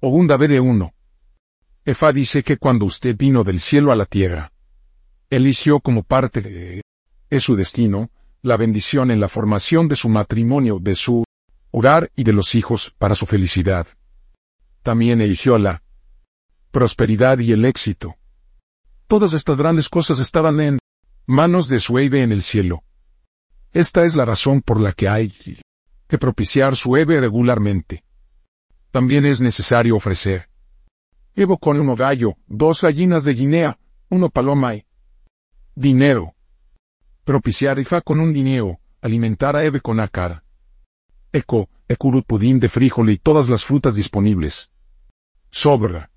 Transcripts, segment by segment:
Ogunda de uno. Efa dice que cuando usted vino del cielo a la tierra, eligió como parte de es su destino, la bendición en la formación de su matrimonio, de su hogar y de los hijos para su felicidad. También eligió la prosperidad y el éxito. Todas estas grandes cosas estaban en manos de su Eve en el cielo. Esta es la razón por la que hay que propiciar su Eve regularmente. También es necesario ofrecer Evo con uno gallo, dos gallinas de Guinea, uno paloma y dinero. Propiciar Ifa con un dinero, alimentar a Eve con acar. Eco, ecurut pudín de frijol y todas las frutas disponibles. Sobra.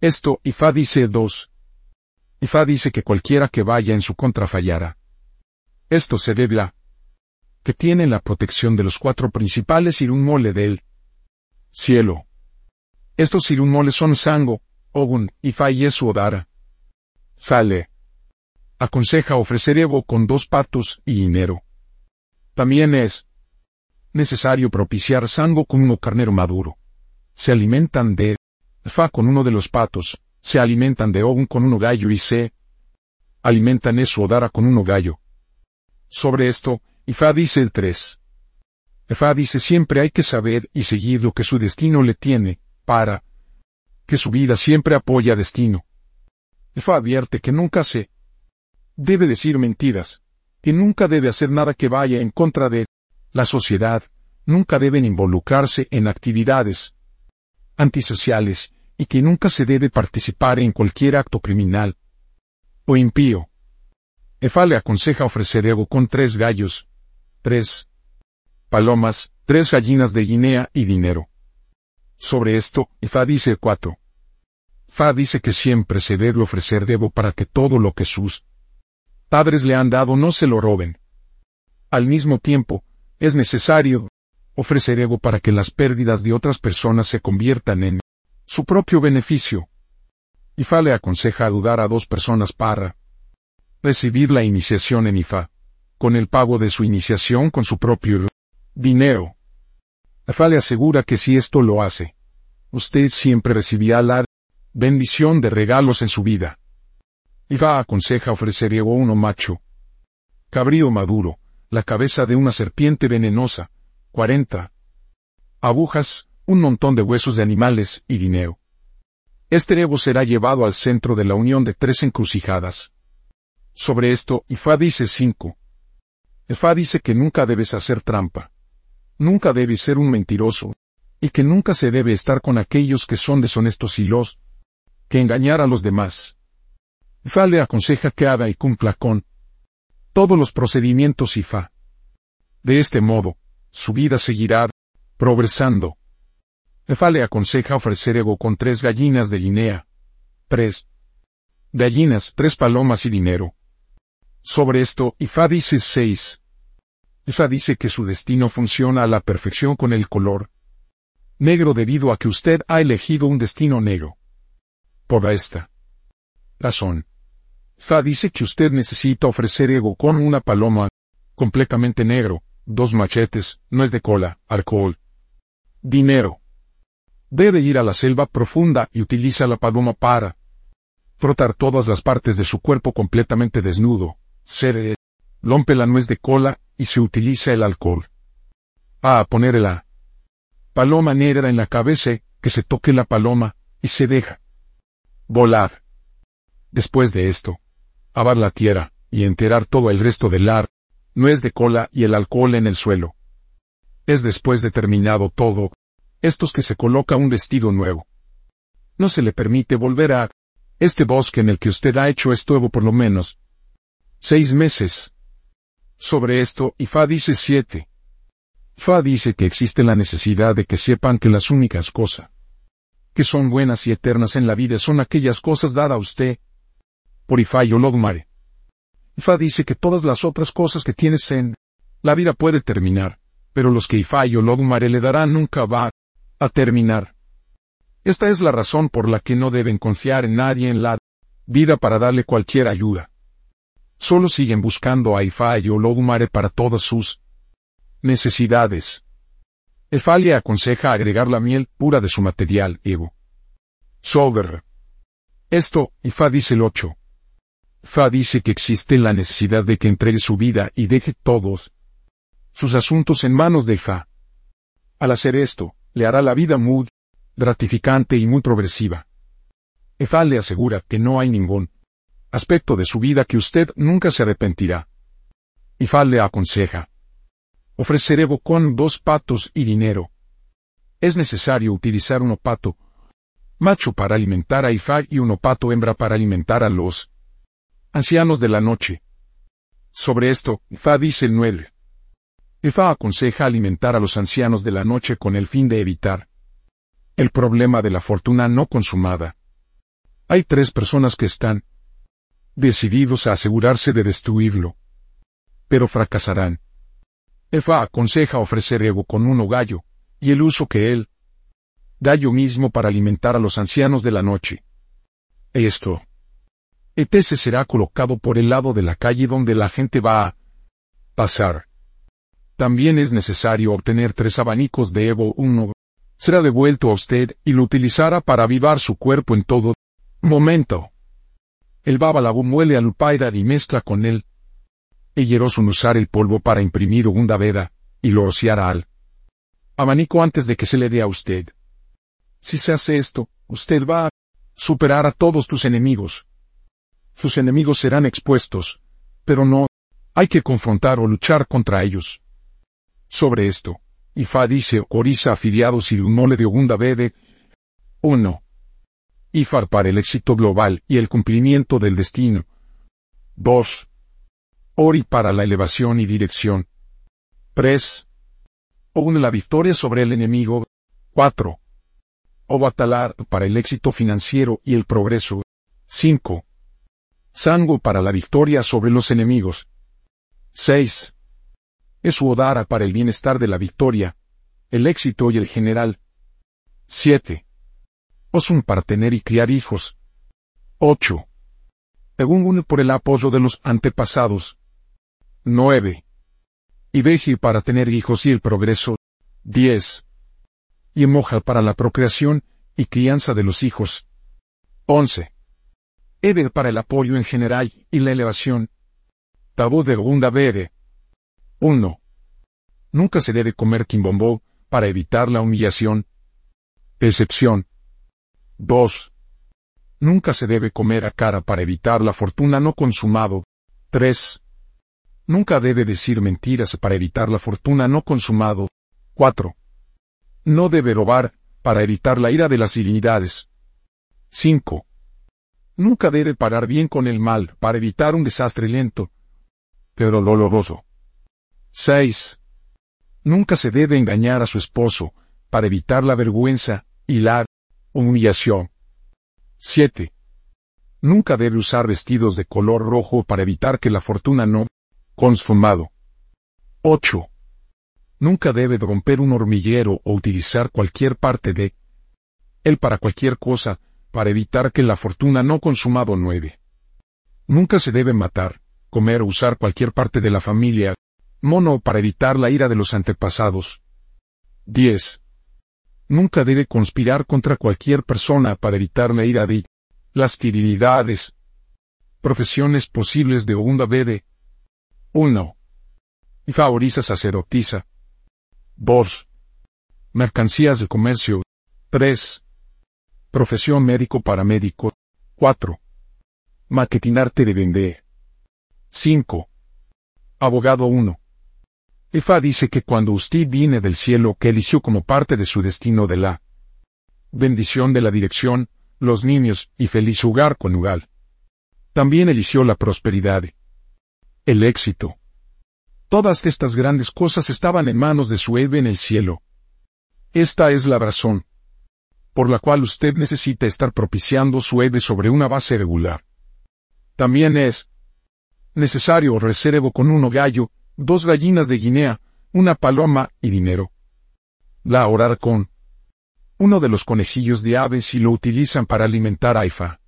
Esto, Ifa dice dos. Ifa dice que cualquiera que vaya en su contra fallará. Esto se debe a que tienen la protección de los cuatro principales irunmole del cielo. Estos irunmoles son Sango, Ogun, Ifa y Esu Odara. Sale. Aconseja ofrecer Evo con dos patos y dinero. También es necesario propiciar Sango con uno carnero maduro. Se alimentan de Fa con uno de los patos, se alimentan de Ogun con uno gallo y se alimentan Esu Odara con uno gallo. Sobre esto, Ifa dice el 3. Ifa dice siempre hay que saber y seguir lo que su destino le tiene, para que su vida siempre apoya destino. Ifa advierte que nunca se debe decir mentiras, que nunca debe hacer nada que vaya en contra de la sociedad, nunca deben involucrarse en actividades antisociales, y que nunca se debe participar en cualquier acto criminal o impío. Efa le aconseja ofrecer ego con tres gallos, tres palomas, tres gallinas de Guinea y dinero. Sobre esto, Efa dice 4. Fa dice que siempre se debe ofrecer debo para que todo lo que sus padres le han dado no se lo roben. Al mismo tiempo, es necesario ofrecer ego para que las pérdidas de otras personas se conviertan en su propio beneficio. Ifa le aconseja dudar a dos personas para recibir la iniciación en IFA, con el pago de su iniciación con su propio dinero. IFA le asegura que si esto lo hace, usted siempre recibirá la bendición de regalos en su vida. IFA aconseja ofrecer ego uno macho, cabrío maduro, la cabeza de una serpiente venenosa, 40 agujas, un montón de huesos de animales y dinero. Este ego será llevado al centro de la unión de tres encrucijadas. Sobre esto, Ifá dice 5. Ifá dice que nunca debes hacer trampa. Nunca debes ser un mentiroso. Y que nunca se debe estar con aquellos que son deshonestos y los que engañar a los demás. Ifá le aconseja que haga y cumpla con todos los procedimientos Ifá. De este modo, su vida seguirá progresando. Ifá le aconseja ofrecer ego con tres gallinas de Guinea. Tres gallinas, tres palomas y dinero. Sobre esto, Ifá dice 6. Ifá dice que su destino funciona a la perfección con el color negro debido a que usted ha elegido un destino negro. Por esta razón, Ifá dice que usted necesita ofrecer ego con una paloma completamente negro, dos machetes, no es de cola, alcohol, dinero. Debe ir a la selva profunda y utiliza la paloma para frotar todas las partes de su cuerpo completamente desnudo, se rompe la nuez de cola y se utiliza el alcohol. A poner la paloma negra en la cabeza, que se toque la paloma, y se deja volar. Después de esto, abar la tierra, y enterar todo el resto del ar, nuez de cola y el alcohol en el suelo. Es después de terminado todo, estos que se coloca un vestido nuevo. No se le permite volver a este bosque en el que usted ha hecho esto por lo menos seis meses. Sobre esto, Ifa dice siete. Fa dice que existe la necesidad de que sepan que las únicas cosas que son buenas y eternas en la vida son aquellas cosas dadas a usted por Ifa y Olodumare. Ifa dice que todas las otras cosas que tienes en la vida puede terminar, pero los que Ifa y Olodumare le darán nunca va a terminar. Esta es la razón por la que no deben confiar en nadie en la vida para darle cualquier ayuda. Solo siguen buscando a Ifa y Olodumare para todas sus necesidades. Efa le aconseja agregar la miel pura de su material, Evo. Sober. Esto, Ifa dice el 8. Fa dice que existe la necesidad de que entregue su vida y deje todos sus asuntos en manos de Fa. Al hacer esto, le hará la vida muy gratificante y muy progresiva. Efa le asegura que no hay ningún aspecto de su vida que usted nunca se arrepentirá. Ifa le aconseja. Ofreceré con dos patos y dinero. Es necesario utilizar un opato macho para alimentar a Ifa y un opato hembra para alimentar a los ancianos de la noche. Sobre esto, Ifa dice el 9. Ifa aconseja alimentar a los ancianos de la noche con el fin de evitar el problema de la fortuna no consumada. Hay tres personas que están decididos a asegurarse de destruirlo. Pero fracasarán. Efa aconseja ofrecer ego con uno gallo, y el uso que él gallo mismo para alimentar a los ancianos de la noche. Esto. ETS será colocado por el lado de la calle donde la gente va a pasar. También es necesario obtener tres abanicos de Evo uno. Será devuelto a usted y lo utilizará para avivar su cuerpo en todo momento. El Babalabu muele al Upaida y mezcla con él. Ellerosun usar el polvo para imprimir una veda, y lo rociará al abanico antes de que se le dé a usted. Si se hace esto, usted va a superar a todos tus enemigos. Sus enemigos serán expuestos, pero no hay que confrontar o luchar contra ellos. Sobre esto, Ifa dice Orisa afiliados y un mole de Ogunda Bebe. 1. IFAR para el éxito global y el cumplimiento del destino. 2. ORI para la elevación y dirección. 3. OUN la victoria sobre el enemigo. 4. OBATALAR para el éxito financiero y el progreso. 5. SANGO para la victoria sobre los enemigos. 6. ESUODARA para el bienestar de la victoria, el éxito y el general. 7 un para tener y criar hijos. 8. Egungun por el apoyo de los antepasados. 9. Ibeji para tener hijos y el progreso. 10. Y para la procreación y crianza de los hijos. 11. Ebe para el apoyo en general y la elevación. Tabú de Gunda Bede. 1. Nunca se debe comer quimbombo, para evitar la humillación. Excepción. 2. Nunca se debe comer a cara para evitar la fortuna no consumado. 3. Nunca debe decir mentiras para evitar la fortuna no consumado. 4. No debe robar, para evitar la ira de las divinidades. 5. Nunca debe parar bien con el mal, para evitar un desastre lento, pero doloroso. 6. Nunca se debe engañar a su esposo, para evitar la vergüenza y la Humillación. 7. Nunca debe usar vestidos de color rojo para evitar que la fortuna no consumado. 8. Nunca debe romper un hormiguero o utilizar cualquier parte de él para cualquier cosa, para evitar que la fortuna no consumado 9. Nunca se debe matar, comer o usar cualquier parte de la familia, mono para evitar la ira de los antepasados. 10. Nunca debe conspirar contra cualquier persona para evitar la ira de las tirilidades. Profesiones posibles de Ogunda Bede. 1. Y favoriza sacerdotisa. 2. Mercancías de comercio. 3. Profesión médico-paramédico. 4. Maquetinarte de vender. 5. Abogado 1. Efa dice que cuando usted viene del cielo que eligió como parte de su destino de la bendición de la dirección, los niños y feliz hogar conyugal. También eligió la prosperidad, el éxito. Todas estas grandes cosas estaban en manos de su Eve en el cielo. Esta es la razón por la cual usted necesita estar propiciando su Eve sobre una base regular. También es necesario reservo con uno gallo dos gallinas de Guinea, una paloma y dinero. La orar con uno de los conejillos de aves y lo utilizan para alimentar a Ifa.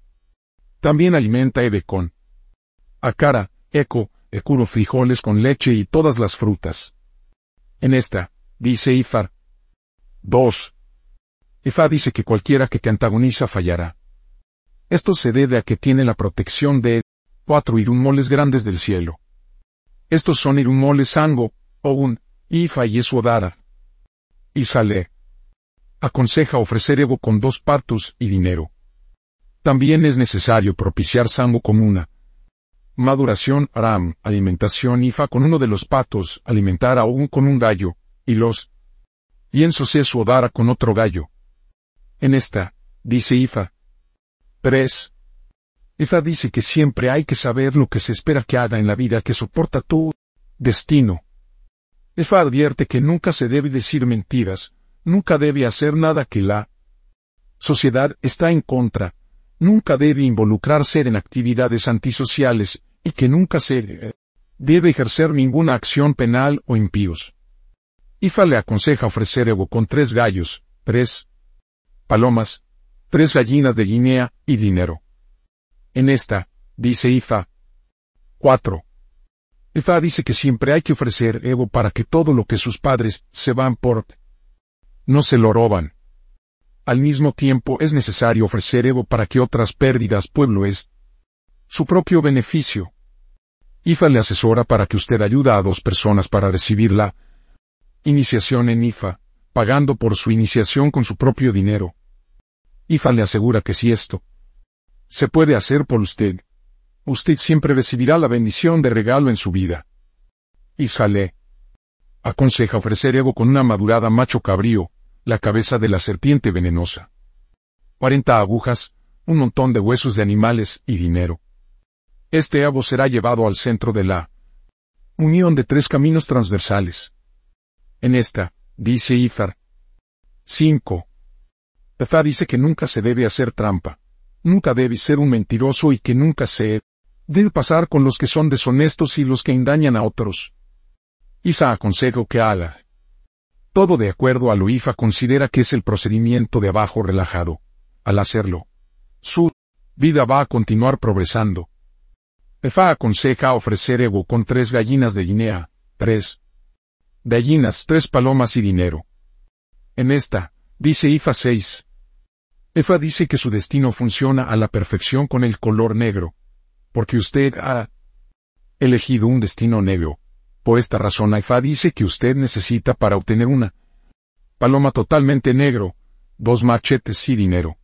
También alimenta Eve con acara, eco, ecuro frijoles con leche y todas las frutas. En esta, dice Ifar, 2. Ifa dice que cualquiera que te antagoniza fallará. Esto se debe a que tiene la protección de cuatro irunmoles grandes del cielo. Estos son irunmoles Sango, Ogun, Ifa y Eswodara. Isale. Aconseja ofrecer Evo con dos patos y dinero. También es necesario propiciar Sango con una maduración Aram, alimentación Ifa con uno de los patos, alimentar a con un gallo, y los lienzos Eswodara con otro gallo. En esta, dice Ifa. 3. Ifa dice que siempre hay que saber lo que se espera que haga en la vida que soporta tu destino. Ifa advierte que nunca se debe decir mentiras, nunca debe hacer nada que la sociedad está en contra, nunca debe involucrarse en actividades antisociales, y que nunca se debe ejercer ninguna acción penal o impíos. Ifa le aconseja ofrecer Evo con tres gallos, tres palomas, tres gallinas de Guinea y dinero. En esta, dice Ifa. 4. Ifa dice que siempre hay que ofrecer Evo para que todo lo que sus padres se van por no se lo roban. Al mismo tiempo es necesario ofrecer Evo para que otras pérdidas pueblo es su propio beneficio. IFA le asesora para que usted ayuda a dos personas para recibir la iniciación en IFA, pagando por su iniciación con su propio dinero. IFA le asegura que si esto se puede hacer por usted, usted siempre recibirá la bendición de regalo en su vida. IFA le aconseja ofrecer Evo con una madurada macho cabrío, la cabeza de la serpiente venenosa. 40 agujas, un montón de huesos de animales y dinero. Este abo será llevado al centro de la unión de tres caminos transversales. En esta, dice Ifar. 5. Ifar dice que nunca se debe hacer trampa, nunca debe ser un mentiroso y que nunca se debe pasar con los que son deshonestos y los que engañan a otros. Isa aconsejo que haga todo de acuerdo a lo IFA considera que es el procedimiento de abajo relajado. Al hacerlo, su vida va a continuar progresando. EFA aconseja ofrecer ego con tres gallinas de Guinea, tres gallinas, tres palomas y dinero. En esta, dice IFA 6. EFA dice que su destino funciona a la perfección con el color negro, porque usted ha elegido un destino negro. Por esta razón Aifa dice que usted necesita para obtener una paloma totalmente negro, dos machetes y dinero.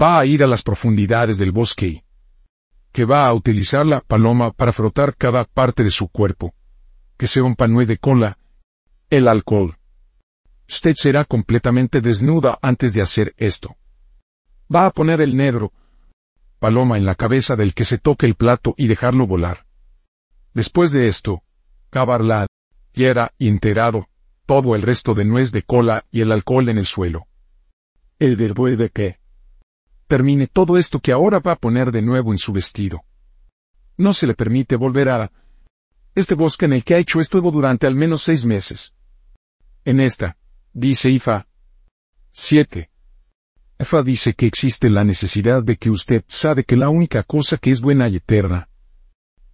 Va a ir a las profundidades del bosque que va a utilizar la paloma para frotar cada parte de su cuerpo. Que sea un panué de cola. El alcohol. Usted será completamente desnuda antes de hacer esto. Va a poner el negro paloma en la cabeza del que se toque el plato y dejarlo volar. Después de esto, cavar la tierra y enterado todo el resto de nuez de cola y el alcohol en el suelo. El verbo de que termine todo esto que ahora va a poner de nuevo en su vestido. No se le permite volver a este bosque en el que ha hecho esto durante al menos seis meses. En esta, dice Ifa. 7. Ifa dice que existe la necesidad de que usted sabe que la única cosa que es buena y eterna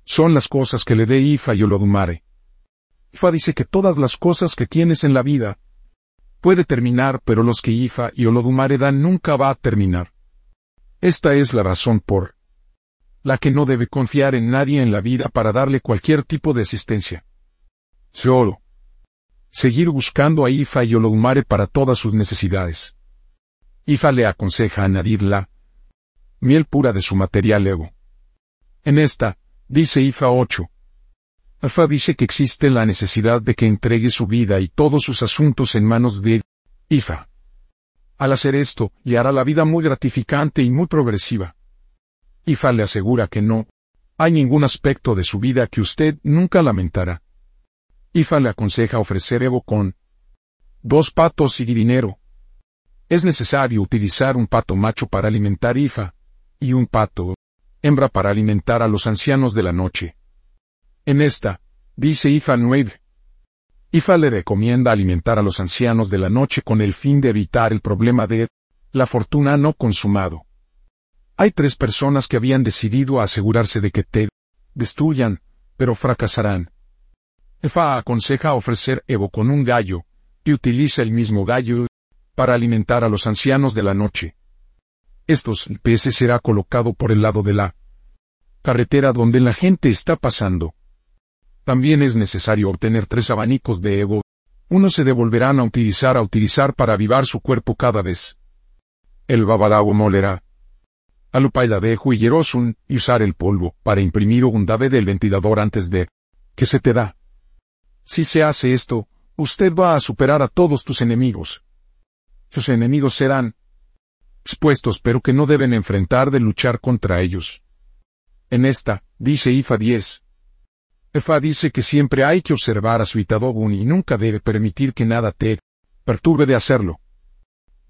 son las cosas que le dé Ifa y Olodumare. Ifa dice que todas las cosas que tienes en la vida puede terminar, pero los que Ifa y Olodumare dan nunca va a terminar. Esta es la razón por la que no debe confiar en nadie en la vida para darle cualquier tipo de asistencia. Solo. Seguir buscando a Ifa y Olodumare para todas sus necesidades. Ifa le aconseja añadir la miel pura de su material ego. En esta, Dice IFA 8. Ifa dice que existe la necesidad de que entregue su vida y todos sus asuntos en manos de IFA. Al hacer esto, le hará la vida muy gratificante y muy progresiva. IFA le asegura que no hay ningún aspecto de su vida que usted nunca lamentará. IFA le aconseja ofrecer Evo con dos patos y dinero. Es necesario utilizar un pato macho para alimentar IFA, y un pato hembra para alimentar a los ancianos de la noche. En esta, dice Ifa 9. Ifa le recomienda alimentar a los ancianos de la noche con el fin de evitar el problema de la fortuna no consumado. Hay tres personas que habían decidido asegurarse de que te destruyan, pero fracasarán. Ifa aconseja ofrecer Evo con un gallo, y utiliza el mismo gallo para alimentar a los ancianos de la noche. Estos peces será colocado por el lado de la carretera donde la gente está pasando. También es necesario obtener tres abanicos de ego. Uno se devolverán a utilizar a utilizar para avivar su cuerpo cada vez. El babalago molerá. Alupaila de y y usar el polvo para imprimir un dave del ventilador antes de que se te da. Si se hace esto, usted va a superar a todos tus enemigos. Sus enemigos serán expuestos pero que no deben enfrentar de luchar contra ellos. En esta, dice IFA 10. IFA dice que siempre hay que observar a su Itadogun y nunca debe permitir que nada te perturbe de hacerlo.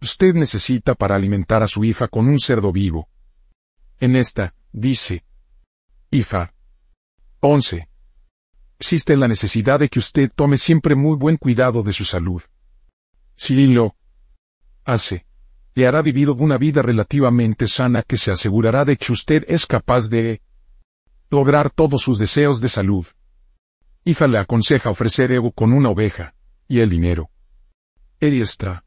Usted necesita para alimentar a su IFA con un cerdo vivo. En esta, dice IFA 11. Existe la necesidad de que usted tome siempre muy buen cuidado de su salud. Si lo hace, le hará vivir una vida relativamente sana que se asegurará de que usted es capaz de lograr todos sus deseos de salud. Ifa le aconseja ofrecer ego con una oveja, y el dinero. Él está.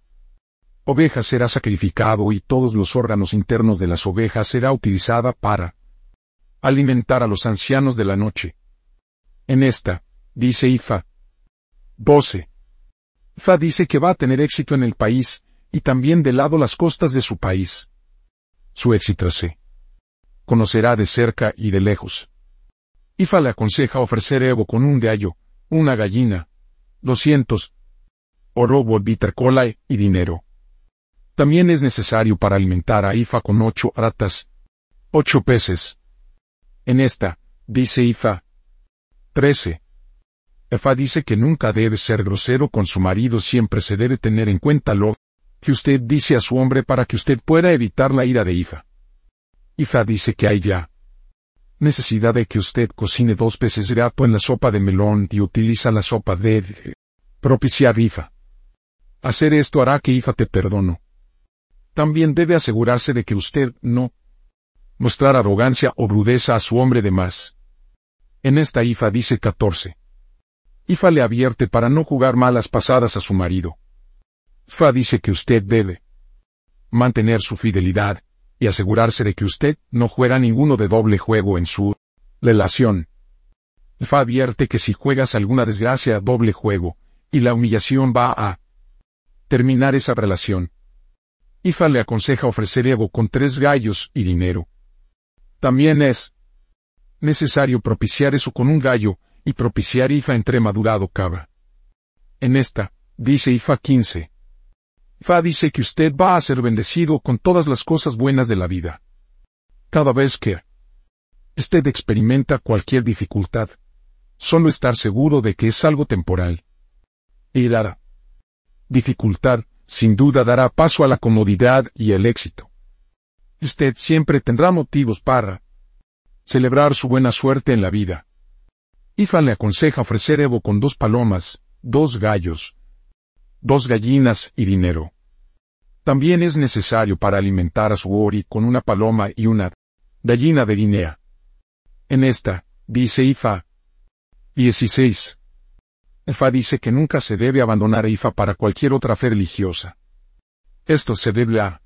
Oveja será sacrificado y todos los órganos internos de las ovejas será utilizada para alimentar a los ancianos de la noche. En esta, dice Ifa. 12. Ifa dice que va a tener éxito en el país, y también de lado las costas de su país. Su éxito se conocerá de cerca y de lejos. Ifa le aconseja ofrecer Evo con un gallo, una gallina, doscientos, oro, cola y dinero. También es necesario para alimentar a Ifa con ocho ratas, ocho peces. En esta, dice Ifa. 13. Ifa dice que nunca debe ser grosero con su marido, siempre se debe tener en cuenta lo que usted dice a su hombre para que usted pueda evitar la ira de Ifa. Ifa dice que hay ya necesidad de que usted cocine dos peces de gato en la sopa de melón y utiliza la sopa de propiciar Ifa. Hacer esto hará que Ifa te perdono. También debe asegurarse de que usted no mostrar arrogancia o rudeza a su hombre de más. En esta Ifa dice 14. Ifa le advierte para no jugar malas pasadas a su marido. Fa dice que usted debe mantener su fidelidad y asegurarse de que usted no juega ninguno de doble juego en su relación. Fa advierte que si juegas alguna desgracia doble juego, y la humillación va a terminar esa relación. Ifa le aconseja ofrecer Evo con tres gallos y dinero. También es necesario propiciar eso con un gallo, y propiciar Ifa entre madurado cava. En esta, dice Ifa 15, Fa dice que usted va a ser bendecido con todas las cosas buenas de la vida. Cada vez que usted experimenta cualquier dificultad, solo estar seguro de que es algo temporal. Y la dificultad, sin duda, dará paso a la comodidad y el éxito. Usted siempre tendrá motivos para celebrar su buena suerte en la vida. Ifa le aconseja ofrecer Evo con dos palomas, dos gallos, dos gallinas y dinero. También es necesario para alimentar a su ori con una paloma y una gallina de Guinea. En esta, dice Ifa. 16. Ifa dice que nunca se debe abandonar a Ifa para cualquier otra fe religiosa. Esto se debe a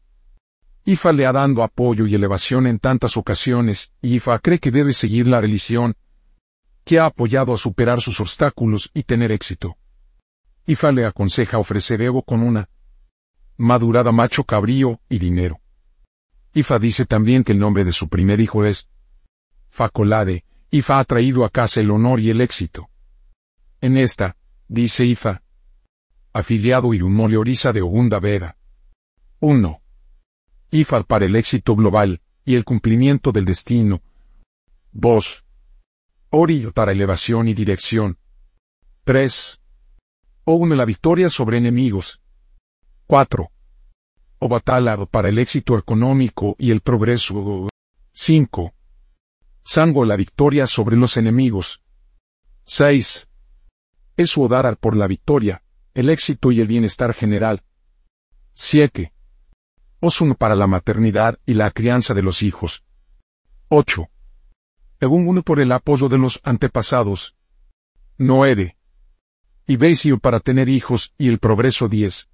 Ifa le ha dando apoyo y elevación en tantas ocasiones, y Ifa cree que debe seguir la religión que ha apoyado a superar sus obstáculos y tener éxito. Ifa le aconseja ofrecer Evo con una madurada macho cabrío y dinero. Ifa dice también que el nombre de su primer hijo es Facolade, Ifa ha traído a casa el honor y el éxito. En esta, dice Ifa, afiliado Irumole Orisa de Ogunda Veda. 1. Ifa para el éxito global y el cumplimiento del destino. 2. Ori para elevación y dirección. 3. Oune la victoria sobre enemigos. 4. Obatala para el éxito económico y el progreso. 5. Sango la victoria sobre los enemigos. 6. Esuodara por la victoria, el éxito y el bienestar general. 7. Osun para la maternidad y la crianza de los hijos. 8. uno por el apoyo de los antepasados. 9. Y Beisio para tener hijos y el progreso 10.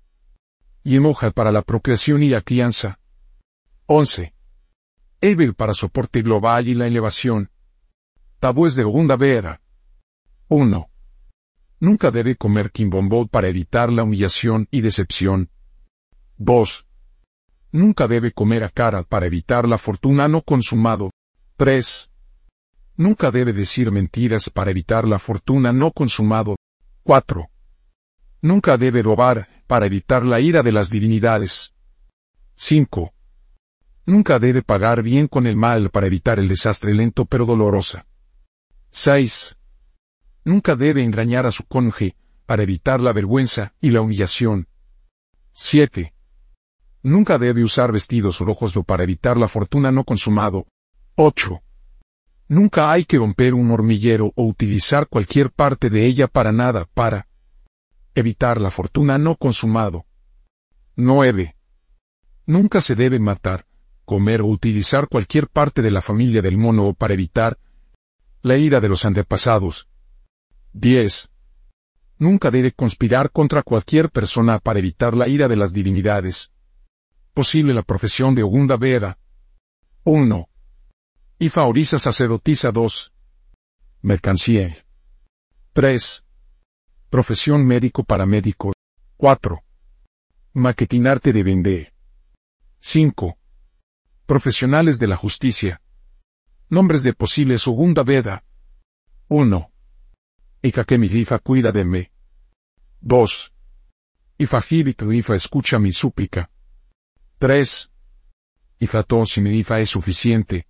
Y Emoja para la procreación y la crianza. 11. Eber para soporte global y la elevación. Tabúes de Ogunda Vera. 1. Nunca debe comer quimbombó para evitar la humillación y decepción. 2. Nunca debe comer a cara para evitar la fortuna no consumado. 3. Nunca debe decir mentiras para evitar la fortuna no consumado. 4. Nunca debe robar para evitar la ira de las divinidades. 5. Nunca debe pagar bien con el mal para evitar el desastre lento pero dolorosa. 6. Nunca debe engañar a su cónyuge para evitar la vergüenza y la humillación. 7. Nunca debe usar vestidos rojos o para evitar la fortuna no consumado. 8. Nunca hay que romper un hormiguero o utilizar cualquier parte de ella para nada para evitar la fortuna no consumado. 9. Nunca se debe matar, comer o utilizar cualquier parte de la familia del mono para evitar la ira de los antepasados. 10. Nunca debe conspirar contra cualquier persona para evitar la ira de las divinidades. Posible la profesión de Ogunda Veda. 1. Y favorisa sacerdotisa 2. Mercancía. 3. Profesión médico paramédico. 4. Maquetinarte de vender. 5. Profesionales de la justicia. Nombres de posibles Ogunda Veda. 1. Ikakemilifa cuida de mí. 2. Ifajibiklifa escucha mi súplica. 3. Ifatos es suficiente.